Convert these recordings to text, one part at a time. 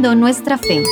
Nuestra fe.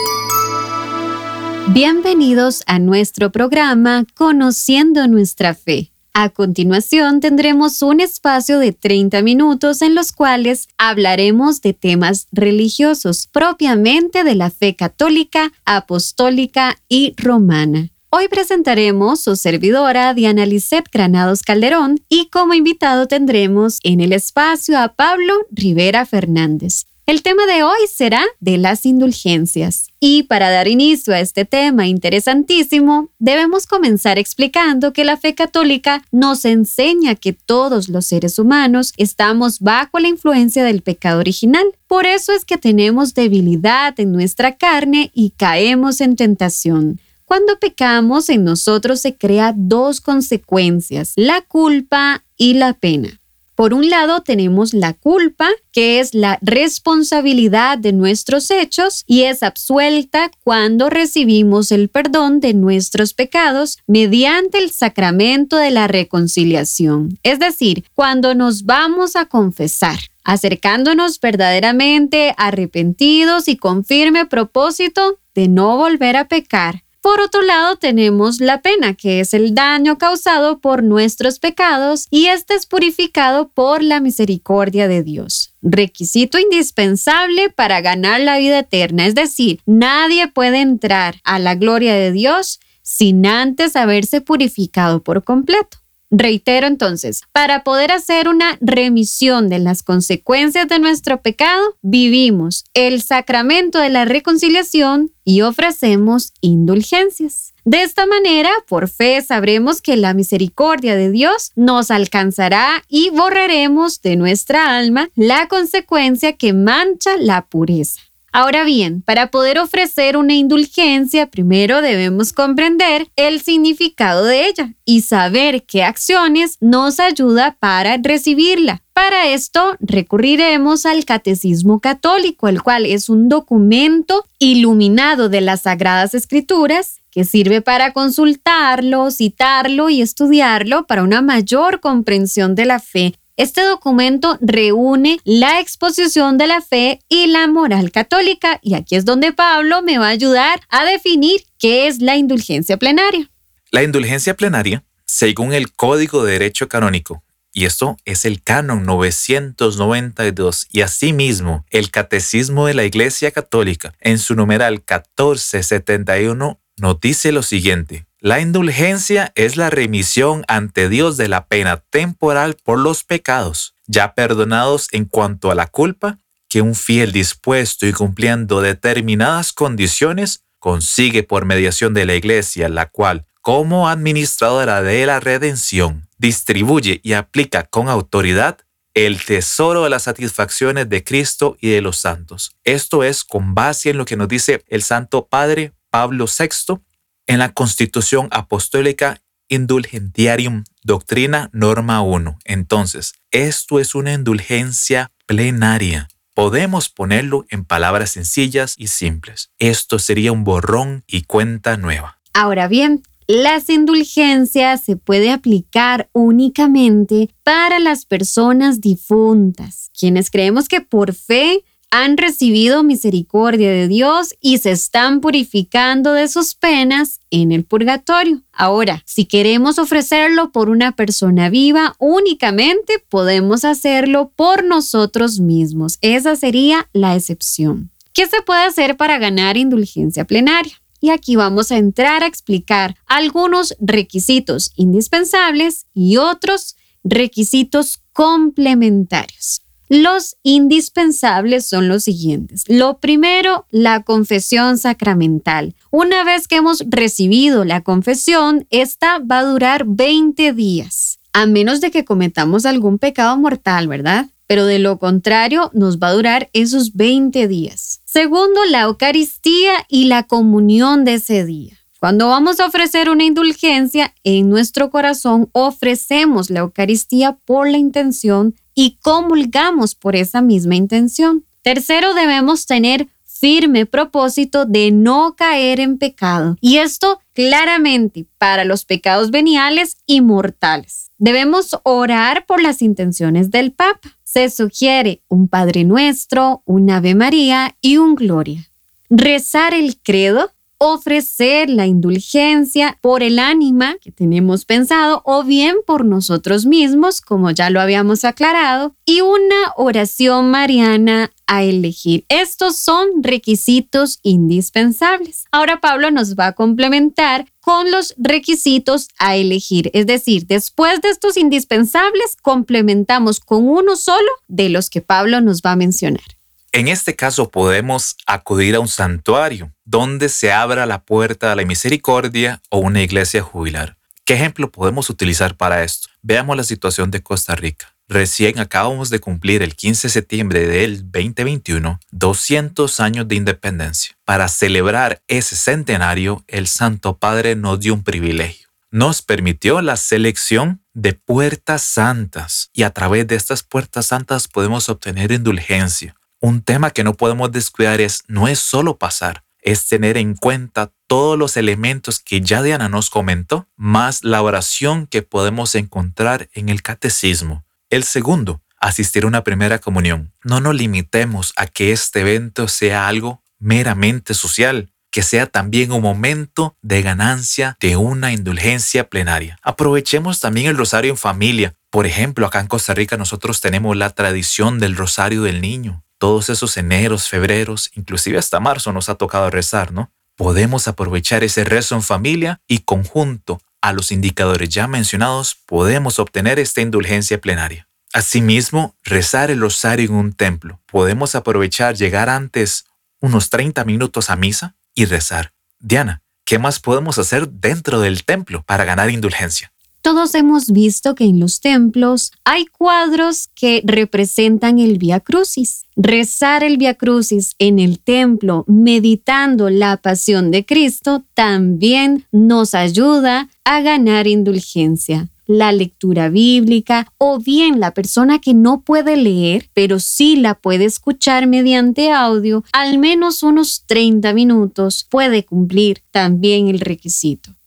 Bienvenidos a nuestro programa Conociendo nuestra fe. A continuación tendremos un espacio de 30 minutos en los cuales hablaremos de temas religiosos propiamente de la fe católica, apostólica y romana. Hoy presentaremos su servidora Diana Lisset Granados Calderón y como invitado tendremos en el espacio a Pablo Rivera Fernández. El tema de hoy será de las indulgencias. Y para dar inicio a este tema interesantísimo, debemos comenzar explicando que la fe católica nos enseña que todos los seres humanos estamos bajo la influencia del pecado original. Por eso es que tenemos debilidad en nuestra carne y caemos en tentación. Cuando pecamos en nosotros se crea dos consecuencias, la culpa y la pena. Por un lado tenemos la culpa, que es la responsabilidad de nuestros hechos y es absuelta cuando recibimos el perdón de nuestros pecados mediante el sacramento de la reconciliación, es decir, cuando nos vamos a confesar acercándonos verdaderamente arrepentidos y con firme propósito de no volver a pecar por otro lado, tenemos la pena, que es el daño causado por nuestros pecados y este es purificado por la misericordia de Dios. Requisito indispensable para ganar la vida eterna, es decir, nadie puede entrar a la gloria de Dios sin antes haberse purificado por completo. Reitero entonces, para poder hacer una remisión de las consecuencias de nuestro pecado, vivimos el sacramento de la reconciliación y ofrecemos indulgencias. De esta manera, por fe, sabremos que la misericordia de Dios nos alcanzará y borraremos de nuestra alma la consecuencia que mancha la pureza. Ahora bien, para poder ofrecer una indulgencia, primero debemos comprender el significado de ella y saber qué acciones nos ayuda para recibirla. Para esto recurriremos al Catecismo Católico, el cual es un documento iluminado de las Sagradas Escrituras que sirve para consultarlo, citarlo y estudiarlo para una mayor comprensión de la fe este documento reúne la exposición de la fe y la moral católica y aquí es donde Pablo me va a ayudar a definir qué es la indulgencia plenaria. La indulgencia plenaria, según el Código de Derecho Canónico, y esto es el canon 992 y asimismo el Catecismo de la Iglesia Católica en su numeral 1471 nos dice lo siguiente. La indulgencia es la remisión ante Dios de la pena temporal por los pecados, ya perdonados en cuanto a la culpa, que un fiel dispuesto y cumpliendo determinadas condiciones consigue por mediación de la Iglesia, la cual, como administradora de la redención, distribuye y aplica con autoridad el tesoro de las satisfacciones de Cristo y de los santos. Esto es con base en lo que nos dice el Santo Padre Pablo VI en la Constitución Apostólica Indulgentiarium Doctrina Norma 1. Entonces, esto es una indulgencia plenaria. Podemos ponerlo en palabras sencillas y simples. Esto sería un borrón y cuenta nueva. Ahora bien, las indulgencias se puede aplicar únicamente para las personas difuntas, quienes creemos que por fe han recibido misericordia de Dios y se están purificando de sus penas en el purgatorio. Ahora, si queremos ofrecerlo por una persona viva, únicamente podemos hacerlo por nosotros mismos. Esa sería la excepción. ¿Qué se puede hacer para ganar indulgencia plenaria? Y aquí vamos a entrar a explicar algunos requisitos indispensables y otros requisitos complementarios. Los indispensables son los siguientes. Lo primero, la confesión sacramental. Una vez que hemos recibido la confesión, esta va a durar 20 días, a menos de que cometamos algún pecado mortal, ¿verdad? Pero de lo contrario, nos va a durar esos 20 días. Segundo, la Eucaristía y la comunión de ese día. Cuando vamos a ofrecer una indulgencia, en nuestro corazón ofrecemos la Eucaristía por la intención y comulgamos por esa misma intención. Tercero, debemos tener firme propósito de no caer en pecado. Y esto claramente para los pecados veniales y mortales. Debemos orar por las intenciones del Papa. se sugiere un Padre Nuestro, un Ave María y un Gloria. Rezar el credo ofrecer la indulgencia por el ánima que tenemos pensado o bien por nosotros mismos, como ya lo habíamos aclarado, y una oración mariana a elegir. Estos son requisitos indispensables. Ahora Pablo nos va a complementar con los requisitos a elegir. Es decir, después de estos indispensables, complementamos con uno solo de los que Pablo nos va a mencionar. En este caso podemos acudir a un santuario donde se abra la puerta de la misericordia o una iglesia jubilar. ¿Qué ejemplo podemos utilizar para esto? Veamos la situación de Costa Rica. Recién acabamos de cumplir el 15 de septiembre del 2021 200 años de independencia. Para celebrar ese centenario, el Santo Padre nos dio un privilegio. Nos permitió la selección de puertas santas y a través de estas puertas santas podemos obtener indulgencia, un tema que no podemos descuidar es, no es solo pasar, es tener en cuenta todos los elementos que ya Diana nos comentó, más la oración que podemos encontrar en el catecismo. El segundo, asistir a una primera comunión. No nos limitemos a que este evento sea algo meramente social, que sea también un momento de ganancia de una indulgencia plenaria. Aprovechemos también el rosario en familia. Por ejemplo, acá en Costa Rica nosotros tenemos la tradición del rosario del niño todos esos eneros, febreros, inclusive hasta marzo nos ha tocado rezar, ¿no? Podemos aprovechar ese rezo en familia y conjunto a los indicadores ya mencionados podemos obtener esta indulgencia plenaria. Asimismo, rezar el rosario en un templo. Podemos aprovechar llegar antes unos 30 minutos a misa y rezar. Diana, ¿qué más podemos hacer dentro del templo para ganar indulgencia? Todos hemos visto que en los templos hay cuadros que representan el Via Crucis. Rezar el Via Crucis en el templo meditando la pasión de Cristo también nos ayuda a ganar indulgencia la lectura bíblica o bien la persona que no puede leer, pero sí la puede escuchar mediante audio, al menos unos 30 minutos puede cumplir también el requisito.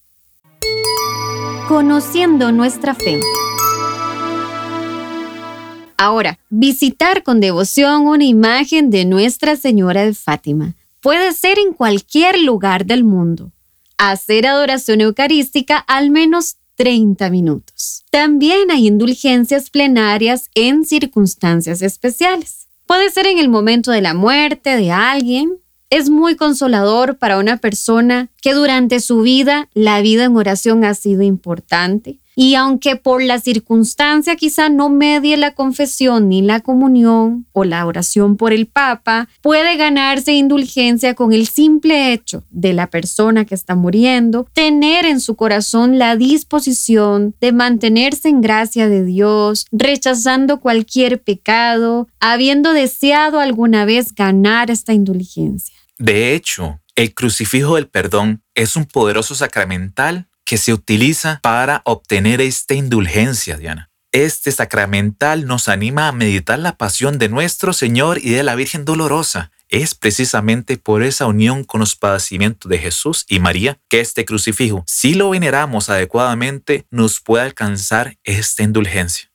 Conociendo nuestra fe. Ahora, visitar con devoción una imagen de Nuestra Señora de Fátima puede ser en cualquier lugar del mundo. Hacer adoración eucarística al menos 30 minutos. También hay indulgencias plenarias en circunstancias especiales. Puede ser en el momento de la muerte de alguien, es muy consolador para una persona que durante su vida la vida en oración ha sido importante. Y aunque por la circunstancia quizá no medie la confesión ni la comunión o la oración por el Papa, puede ganarse indulgencia con el simple hecho de la persona que está muriendo, tener en su corazón la disposición de mantenerse en gracia de Dios, rechazando cualquier pecado, habiendo deseado alguna vez ganar esta indulgencia. De hecho, el crucifijo del perdón es un poderoso sacramental que se utiliza para obtener esta indulgencia, Diana. Este sacramental nos anima a meditar la pasión de nuestro Señor y de la Virgen Dolorosa. Es precisamente por esa unión con los padecimientos de Jesús y María que este crucifijo, si lo veneramos adecuadamente, nos puede alcanzar esta indulgencia.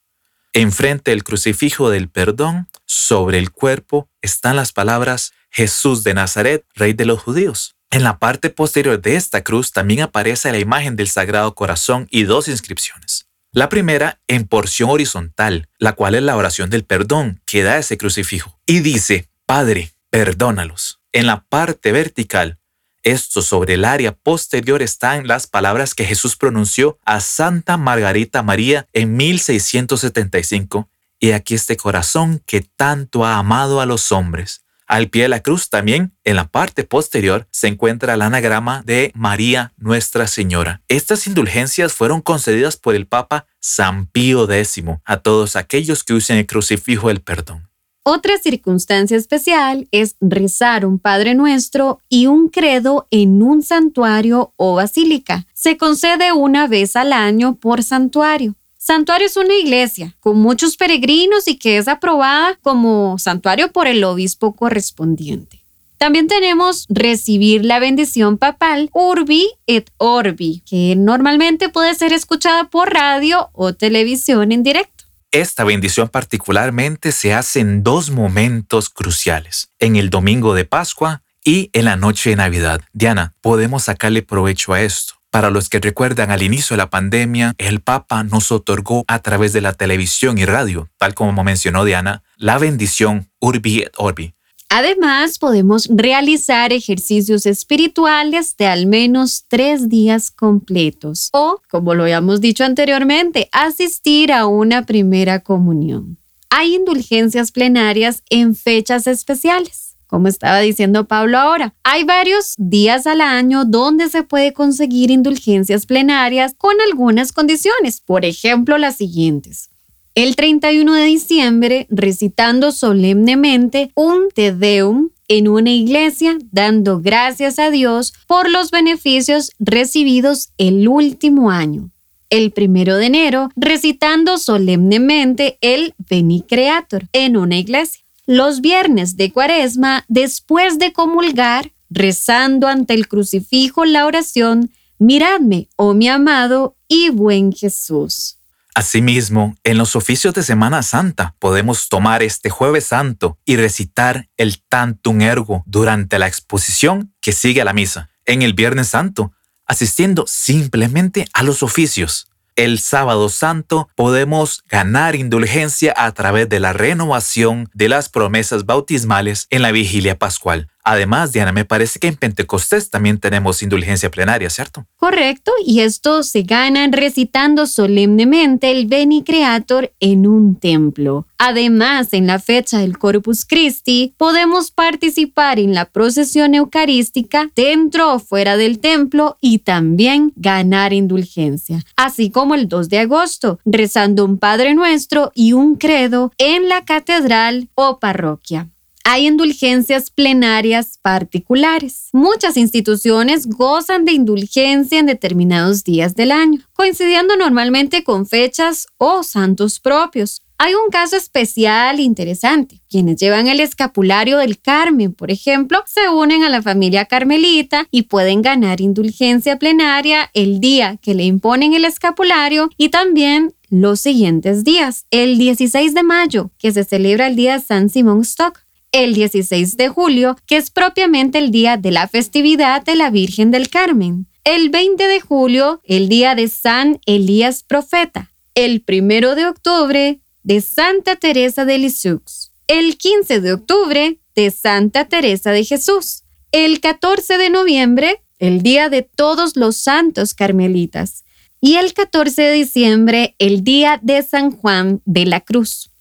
Enfrente del crucifijo del perdón, sobre el cuerpo, están las palabras Jesús de Nazaret, Rey de los judíos. En la parte posterior de esta cruz también aparece la imagen del Sagrado Corazón y dos inscripciones. La primera en porción horizontal, la cual es la oración del perdón que da ese crucifijo, y dice, Padre, perdónalos. En la parte vertical, esto sobre el área posterior están las palabras que Jesús pronunció a Santa Margarita María en 1675, y aquí este corazón que tanto ha amado a los hombres al pie de la cruz también, en la parte posterior, se encuentra el anagrama de María Nuestra Señora. Estas indulgencias fueron concedidas por el Papa San Pío X a todos aquellos que usen el crucifijo del perdón. Otra circunstancia especial es rezar un Padre Nuestro y un credo en un santuario o basílica. Se concede una vez al año por santuario. Santuario es una iglesia con muchos peregrinos y que es aprobada como santuario por el obispo correspondiente. También tenemos recibir la bendición papal Urbi et Orbi, que normalmente puede ser escuchada por radio o televisión en directo. esta bendición particularmente se hace en dos momentos cruciales, en el domingo de Pascua y en la noche de Navidad. Diana, podemos sacarle provecho a esto. Para los que recuerdan al inicio de la pandemia, el Papa nos otorgó a través de la televisión y radio, tal como mencionó Diana, la bendición Urbi et Orbi. Además, podemos realizar ejercicios espirituales de al menos tres días completos o, como lo habíamos dicho anteriormente, asistir a una primera comunión. Hay indulgencias plenarias en fechas especiales como estaba diciendo Pablo ahora. Hay varios días al año donde se puede conseguir indulgencias plenarias con algunas condiciones, por ejemplo las siguientes. El 31 de diciembre, recitando solemnemente un Te Deum en una iglesia, dando gracias a Dios por los beneficios recibidos el último año. El primero de enero, recitando solemnemente el Veni Creator en una iglesia los viernes de cuaresma, después de comulgar, rezando ante el crucifijo la oración, miradme, oh mi amado y buen Jesús. Asimismo, en los oficios de Semana Santa podemos tomar este jueves santo y recitar el Tantum Ergo durante la exposición que sigue a la misa. En el Viernes Santo, asistiendo simplemente a los oficios el sábado santo podemos ganar indulgencia a través de la renovación de las promesas bautismales en la vigilia pascual. Además, Diana, me parece que en Pentecostés también tenemos indulgencia plenaria, ¿cierto? Correcto, y esto se gana recitando solemnemente el Beni Creator en un templo. Además, en la fecha del Corpus Christi, podemos participar en la procesión eucarística dentro o fuera del templo y también ganar indulgencia, así como el 2 de agosto, rezando un Padre Nuestro y un credo en la catedral o parroquia hay indulgencias plenarias particulares. Muchas instituciones gozan de indulgencia en determinados días del año, coincidiendo normalmente con fechas o santos propios. Hay un caso especial interesante. Quienes llevan el escapulario del Carmen, por ejemplo, se unen a la familia carmelita y pueden ganar indulgencia plenaria el día que le imponen el escapulario y también los siguientes días. El 16 de mayo, que se celebra el día San Simón Stock, el 16 de julio, que es propiamente el día de la festividad de la Virgen del Carmen. El 20 de julio, el día de San Elías Profeta. El 1 de octubre, de Santa Teresa de Lisieux. El 15 de octubre, de Santa Teresa de Jesús. El 14 de noviembre, el día de todos los santos carmelitas. Y el 14 de diciembre, el día de San Juan de la Cruz.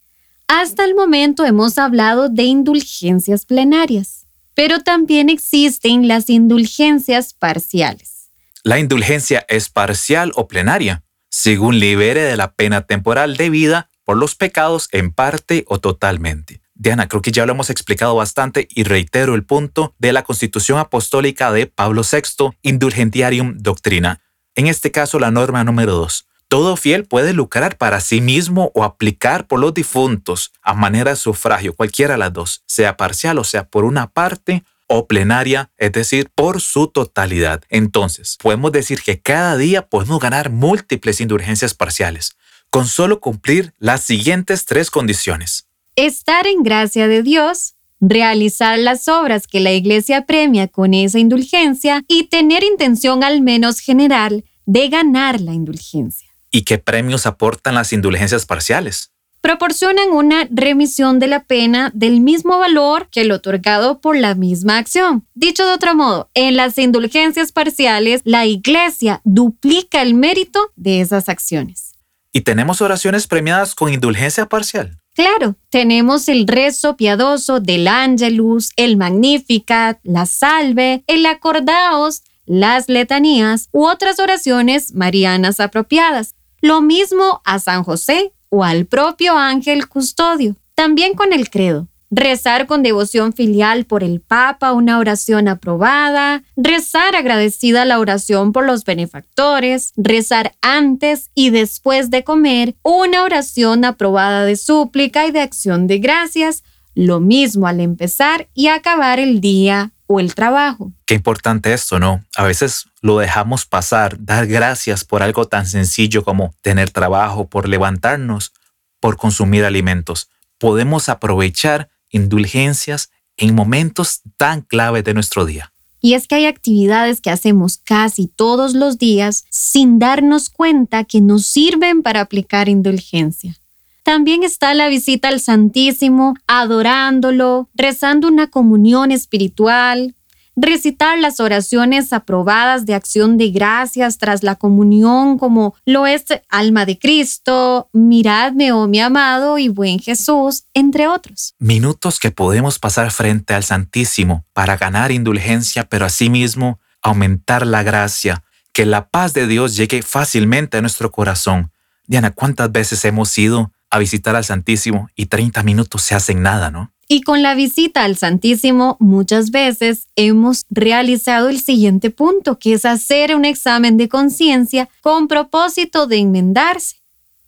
Hasta el momento hemos hablado de indulgencias plenarias, pero también existen las indulgencias parciales. La indulgencia es parcial o plenaria, según libere de la pena temporal debida por los pecados en parte o totalmente. Diana, creo que ya lo hemos explicado bastante y reitero el punto de la Constitución Apostólica de Pablo VI, Indulgentiarium Doctrina. En este caso, la norma número 2. Todo fiel puede lucrar para sí mismo o aplicar por los difuntos a manera de sufragio, cualquiera de las dos, sea parcial o sea por una parte o plenaria, es decir, por su totalidad. Entonces, podemos decir que cada día podemos ganar múltiples indulgencias parciales, con solo cumplir las siguientes tres condiciones. Estar en gracia de Dios, realizar las obras que la Iglesia premia con esa indulgencia y tener intención al menos general de ganar la indulgencia. ¿Y qué premios aportan las indulgencias parciales? Proporcionan una remisión de la pena del mismo valor que el otorgado por la misma acción. Dicho de otro modo, en las indulgencias parciales, la Iglesia duplica el mérito de esas acciones. ¿Y tenemos oraciones premiadas con indulgencia parcial? Claro, tenemos el rezo piadoso del Angelus, el Magnificat, la Salve, el Acordaos, las letanías u otras oraciones marianas apropiadas. Lo mismo a San José o al propio ángel custodio. También con el credo. Rezar con devoción filial por el Papa una oración aprobada, rezar agradecida la oración por los benefactores, rezar antes y después de comer una oración aprobada de súplica y de acción de gracias, lo mismo al empezar y acabar el día o el trabajo. Qué importante esto, ¿no? A veces lo dejamos pasar, dar gracias por algo tan sencillo como tener trabajo, por levantarnos, por consumir alimentos. Podemos aprovechar indulgencias en momentos tan clave de nuestro día. Y es que hay actividades que hacemos casi todos los días sin darnos cuenta que nos sirven para aplicar indulgencia. También está la visita al Santísimo, adorándolo, rezando una comunión espiritual, recitar las oraciones aprobadas de acción de gracias tras la comunión, como lo es Alma de Cristo, Miradme, oh mi amado y buen Jesús, entre otros. Minutos que podemos pasar frente al Santísimo para ganar indulgencia, pero asimismo aumentar la gracia, que la paz de Dios llegue fácilmente a nuestro corazón. Diana, ¿cuántas veces hemos ido a visitar al Santísimo y 30 minutos se hacen nada, no? Y con la visita al Santísimo muchas veces hemos realizado el siguiente punto, que es hacer un examen de conciencia con propósito de enmendarse,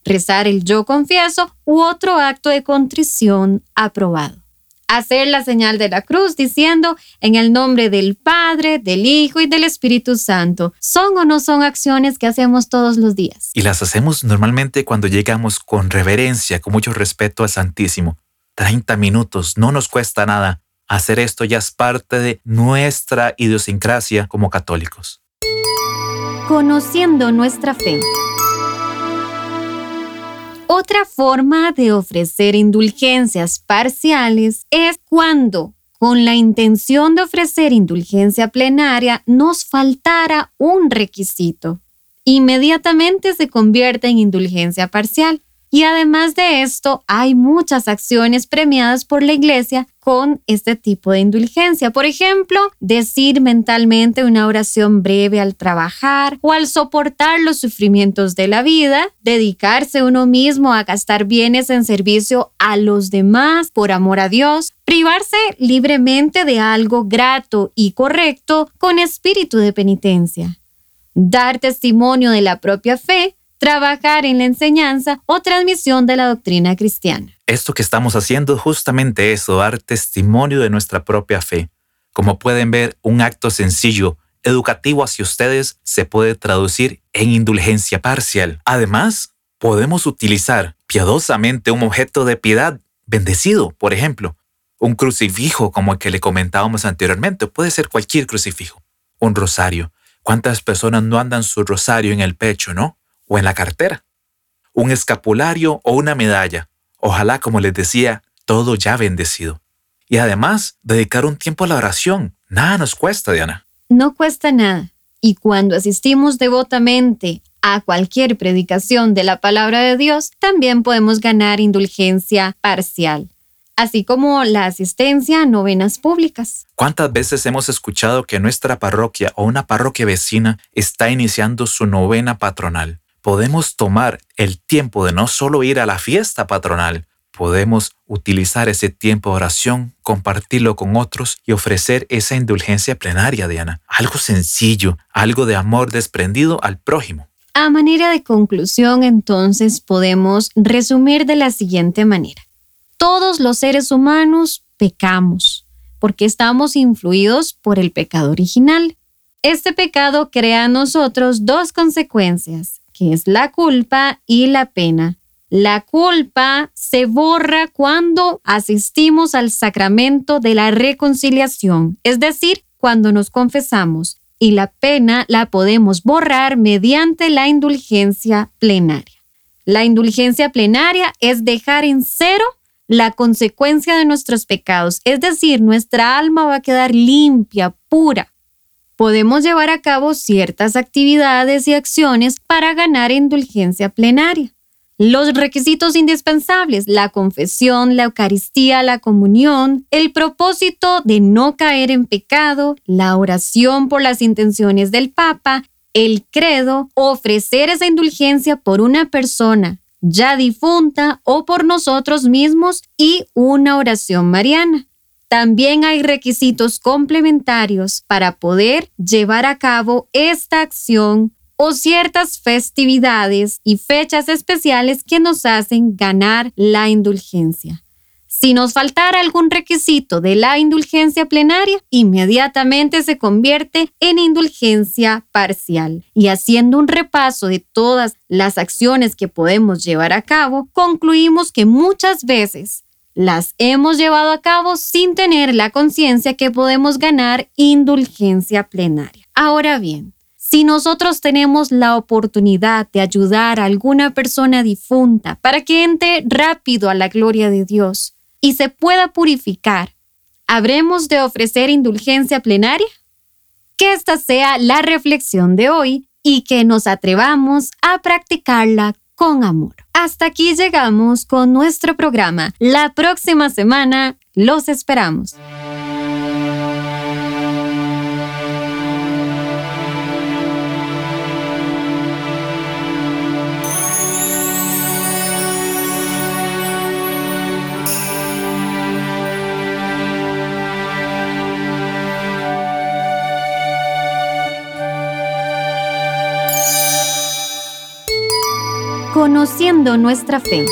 rezar el yo confieso u otro acto de contrición aprobado. Hacer la señal de la cruz diciendo en el nombre del Padre, del Hijo y del Espíritu Santo. ¿Son o no son acciones que hacemos todos los días? Y las hacemos normalmente cuando llegamos con reverencia, con mucho respeto al Santísimo 30 minutos, no nos cuesta nada. Hacer esto ya es parte de nuestra idiosincrasia como católicos. Conociendo nuestra fe. Otra forma de ofrecer indulgencias parciales es cuando, con la intención de ofrecer indulgencia plenaria, nos faltara un requisito. Inmediatamente se convierte en indulgencia parcial. Y además de esto, hay muchas acciones premiadas por la iglesia con este tipo de indulgencia. Por ejemplo, decir mentalmente una oración breve al trabajar o al soportar los sufrimientos de la vida, dedicarse uno mismo a gastar bienes en servicio a los demás por amor a Dios, privarse libremente de algo grato y correcto con espíritu de penitencia, dar testimonio de la propia fe trabajar en la enseñanza o transmisión de la doctrina cristiana. Esto que estamos haciendo es justamente eso, dar testimonio de nuestra propia fe. Como pueden ver, un acto sencillo, educativo hacia ustedes se puede traducir en indulgencia parcial. Además, podemos utilizar piadosamente un objeto de piedad bendecido, por ejemplo, un crucifijo como el que le comentábamos anteriormente, puede ser cualquier crucifijo, un rosario. ¿Cuántas personas no andan su rosario en el pecho, no? O en la cartera, un escapulario o una medalla. Ojalá, como les decía, todo ya bendecido. Y además, dedicar un tiempo a la oración. Nada nos cuesta, Diana. No cuesta nada. Y cuando asistimos devotamente a cualquier predicación de la palabra de Dios, también podemos ganar indulgencia parcial, así como la asistencia a novenas públicas. ¿Cuántas veces hemos escuchado que nuestra parroquia o una parroquia vecina está iniciando su novena patronal? Podemos tomar el tiempo de no solo ir a la fiesta patronal, podemos utilizar ese tiempo de oración, compartirlo con otros y ofrecer esa indulgencia plenaria, Diana. Algo sencillo, algo de amor desprendido al prójimo. A manera de conclusión, entonces, podemos resumir de la siguiente manera. Todos los seres humanos pecamos porque estamos influidos por el pecado original. Este pecado crea en nosotros dos consecuencias que es la culpa y la pena. La culpa se borra cuando asistimos al sacramento de la reconciliación, es decir, cuando nos confesamos, y la pena la podemos borrar mediante la indulgencia plenaria. La indulgencia plenaria es dejar en cero la consecuencia de nuestros pecados, es decir, nuestra alma va a quedar limpia, pura, podemos llevar a cabo ciertas actividades y acciones para ganar indulgencia plenaria. Los requisitos indispensables, la confesión, la Eucaristía, la comunión, el propósito de no caer en pecado, la oración por las intenciones del Papa, el credo, ofrecer esa indulgencia por una persona ya difunta o por nosotros mismos y una oración mariana. También hay requisitos complementarios para poder llevar a cabo esta acción o ciertas festividades y fechas especiales que nos hacen ganar la indulgencia. Si nos faltara algún requisito de la indulgencia plenaria, inmediatamente se convierte en indulgencia parcial. Y haciendo un repaso de todas las acciones que podemos llevar a cabo, concluimos que muchas veces las hemos llevado a cabo sin tener la conciencia que podemos ganar indulgencia plenaria. Ahora bien, si nosotros tenemos la oportunidad de ayudar a alguna persona difunta para que entre rápido a la gloria de Dios, y se pueda purificar, ¿habremos de ofrecer indulgencia plenaria? Que esta sea la reflexión de hoy y que nos atrevamos a practicarla con amor. Hasta aquí llegamos con nuestro programa. La próxima semana los esperamos. Conociendo nuestra fe.